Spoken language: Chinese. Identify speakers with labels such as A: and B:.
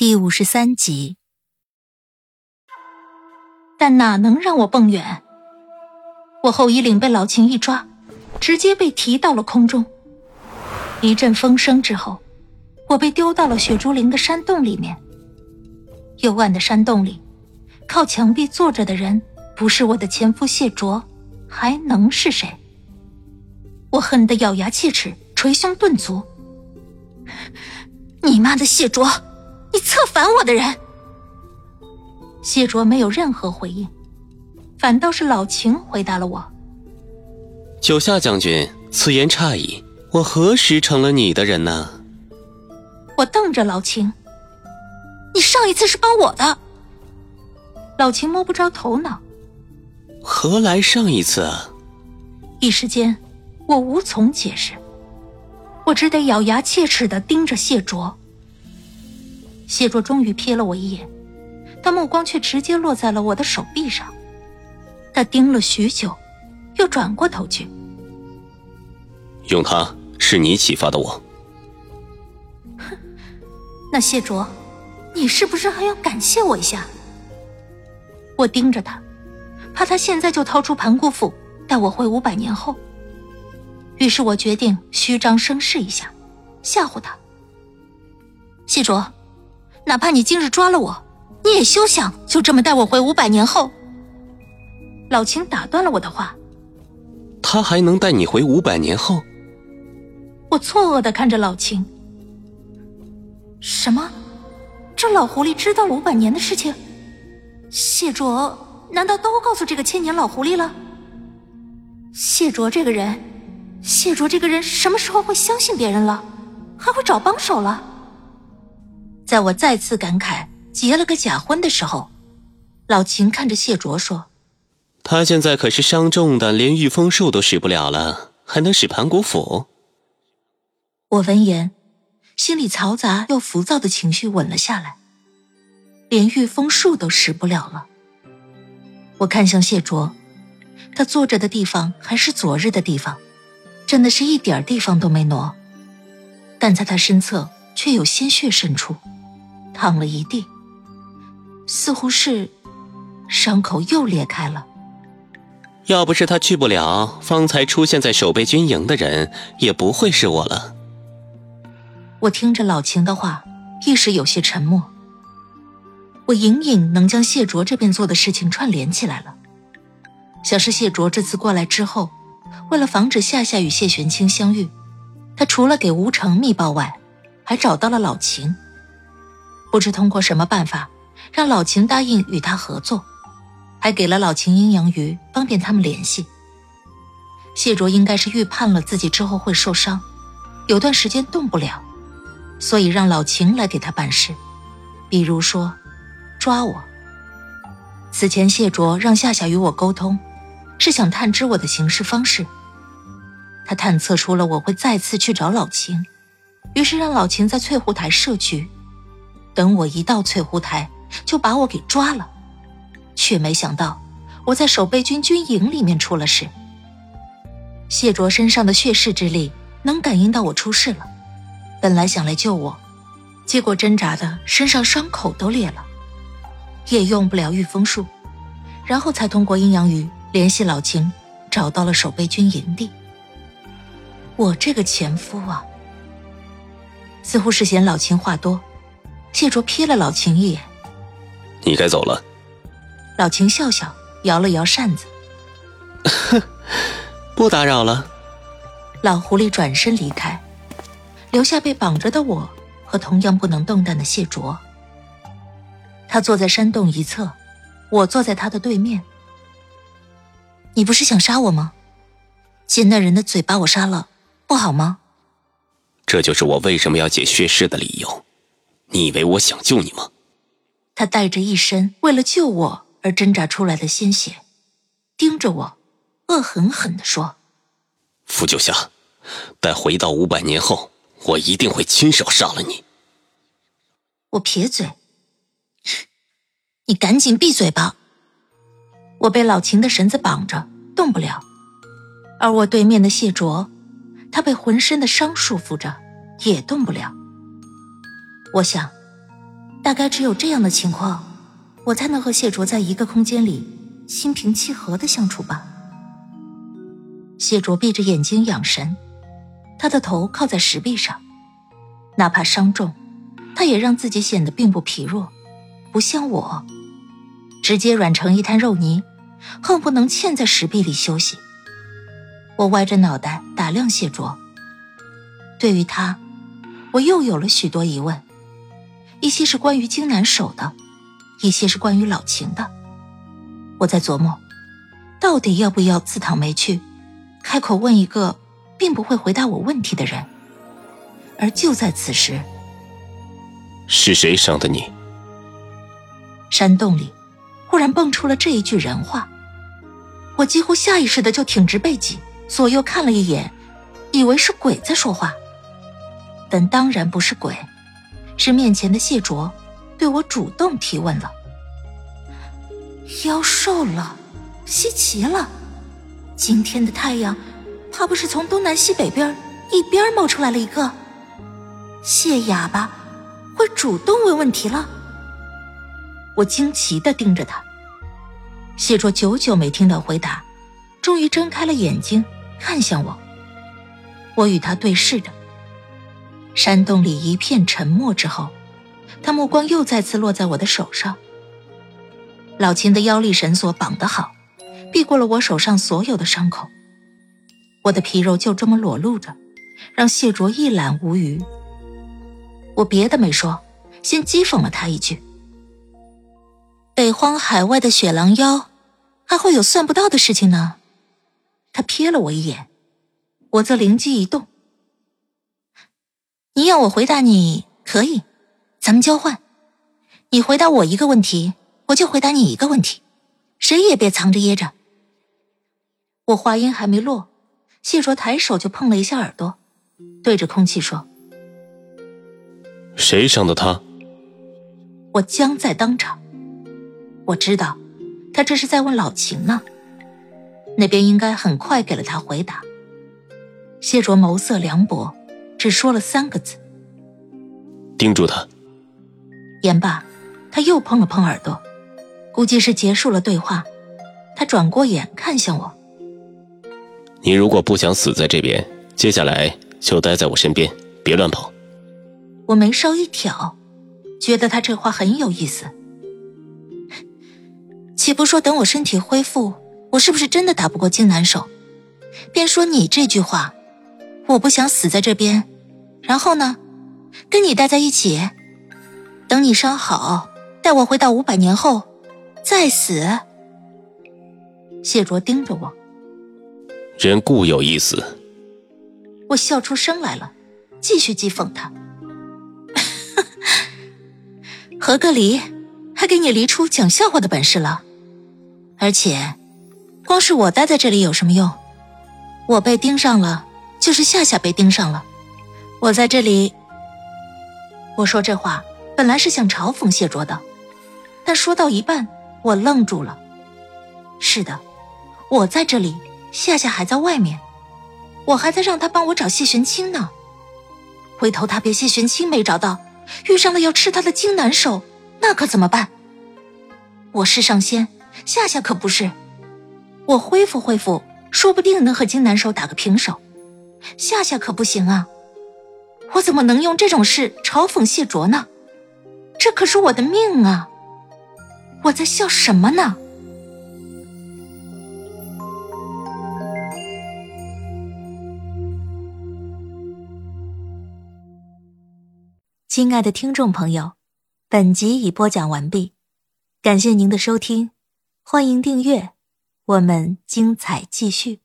A: 第五十三集，但哪能让我蹦远？我后衣领被老秦一抓，直接被提到了空中。一阵风声之后，我被丢到了雪竹林的山洞里面。幽暗的山洞里，靠墙壁坐着的人不是我的前夫谢卓，还能是谁？我恨得咬牙切齿，捶胸顿足。你妈的谢卓！你策反我的人，谢卓没有任何回应，反倒是老秦回答了我：“
B: 九夏将军，此言差矣，我何时成了你的人呢？”
A: 我瞪着老秦：“你上一次是帮我的。”老秦摸不着头脑：“
B: 何来上一次？”
A: 一时间，我无从解释，我只得咬牙切齿的盯着谢卓。谢卓终于瞥了我一眼，但目光却直接落在了我的手臂上。他盯了许久，又转过头去。
B: 用他是你启发的我。
A: 哼，那谢卓，你是不是还要感谢我一下？我盯着他，怕他现在就掏出盘古斧带我回五百年后。于是我决定虚张声势一下，吓唬他。谢卓。哪怕你今日抓了我，你也休想就这么带我回五百年后。老秦打断了我的话。
B: 他还能带你回五百年后？
A: 我错愕的看着老秦。什么？这老狐狸知道了五百年的事情？谢卓难道都告诉这个千年老狐狸了？谢卓这个人，谢卓这个人什么时候会相信别人了？还会找帮手了？在我再次感慨结了个假婚的时候，老秦看着谢卓说：“
B: 他现在可是伤重的，连御风术都使不了了，还能使盘古斧？”
A: 我闻言，心里嘈杂又浮躁的情绪稳了下来。连御风术都使不了了。我看向谢卓，他坐着的地方还是昨日的地方，真的是一点地方都没挪，但在他身侧却有鲜血渗出。淌了一地，似乎是伤口又裂开了。
B: 要不是他去不了，方才出现在守备军营的人也不会是我了。
A: 我听着老秦的话，一时有些沉默。我隐隐能将谢卓这边做的事情串联起来了，想是谢卓这次过来之后，为了防止夏夏与谢玄清相遇，他除了给吴成密报外，还找到了老秦。不知通过什么办法，让老秦答应与他合作，还给了老秦阴阳鱼，方便他们联系。谢卓应该是预判了自己之后会受伤，有段时间动不了，所以让老秦来给他办事，比如说抓我。此前谢卓让夏夏与我沟通，是想探知我的行事方式。他探测出了我会再次去找老秦，于是让老秦在翠湖台设局。等我一到翠湖台，就把我给抓了，却没想到我在守备军军营里面出了事。谢卓身上的血势之力能感应到我出事了，本来想来救我，结果挣扎的身上伤口都裂了，也用不了御风术，然后才通过阴阳鱼联系老秦，找到了守备军营地。我这个前夫啊，似乎是嫌老秦话多。谢卓瞥了老秦一眼，
B: 你该走了。
A: 老秦笑笑，摇了摇扇子，
B: 哼，不打扰了。
A: 老狐狸转身离开，留下被绑着的我和同样不能动弹的谢卓。他坐在山洞一侧，我坐在他的对面。你不是想杀我吗？借那人的嘴把我杀了，不好吗？
B: 这就是我为什么要解血誓的理由。你以为我想救你吗？
A: 他带着一身为了救我而挣扎出来的鲜血，盯着我，恶狠狠地说：“
B: 傅九霞，待回到五百年后，我一定会亲手杀了你。”
A: 我撇嘴：“你赶紧闭嘴吧！”我被老秦的绳子绑着，动不了。而我对面的谢卓，他被浑身的伤束缚着，也动不了。我想，大概只有这样的情况，我才能和谢卓在一个空间里心平气和的相处吧。谢卓闭着眼睛养神，他的头靠在石壁上，哪怕伤重，他也让自己显得并不疲弱，不像我，直接软成一滩肉泥，恨不能嵌在石壁里休息。我歪着脑袋打量谢卓，对于他，我又有了许多疑问。一些是关于荆南守的，一些是关于老秦的。我在琢磨，到底要不要自讨没趣，开口问一个并不会回答我问题的人。而就在此时，
B: 是谁伤的你？
A: 山洞里忽然蹦出了这一句人话，我几乎下意识的就挺直背脊，左右看了一眼，以为是鬼在说话，但当然不是鬼。是面前的谢卓，对我主动提问了。妖兽了，稀奇了，今天的太阳，怕不是从东南西北边一边冒出来了一个？谢哑巴会主动问问题了？我惊奇的盯着他。谢卓久久没听到回答，终于睁开了眼睛，看向我。我与他对视着。山洞里一片沉默之后，他目光又再次落在我的手上。老秦的腰力绳索绑得好，避过了我手上所有的伤口。我的皮肉就这么裸露着，让谢卓一览无余。我别的没说，先讥讽了他一句：“北荒海外的雪狼妖，还会有算不到的事情呢。”他瞥了我一眼，我则灵机一动。你要我回答你可以，咱们交换。你回答我一个问题，我就回答你一个问题，谁也别藏着掖着。我话音还没落，谢卓抬手就碰了一下耳朵，对着空气说：“
B: 谁伤的他？”
A: 我僵在当场。我知道，他这是在问老秦呢。那边应该很快给了他回答。谢卓眸色凉薄。只说了三个字：“
B: 盯住他。”
A: 言罢，他又碰了碰耳朵，估计是结束了对话。他转过眼看向我：“
B: 你如果不想死在这边，接下来就待在我身边，别乱跑。”
A: 我眉梢一挑，觉得他这话很有意思。且不说等我身体恢复，我是不是真的打不过金南手？便说你这句话，我不想死在这边。然后呢，跟你待在一起，等你伤好，带我回到五百年后，再死。谢卓盯着我，
B: 人固有一死。
A: 我笑出声来了，继续讥讽他：“ 合个离，还给你离出讲笑话的本事了。而且，光是我待在这里有什么用？我被盯上了，就是夏夏被盯上了。”我在这里。我说这话本来是想嘲讽谢卓的，但说到一半，我愣住了。是的，我在这里，夏夏还在外面，我还在让他帮我找谢玄清呢。回头他别谢玄清没找到，遇上了要吃他的金南手，那可怎么办？我是上仙，夏夏可不是。我恢复恢复，说不定能和金南手打个平手，夏夏可不行啊。我怎么能用这种事嘲讽谢卓呢？这可是我的命啊！我在笑什么呢？亲爱的听众朋友，本集已播讲完毕，感谢您的收听，欢迎订阅，我们精彩继续。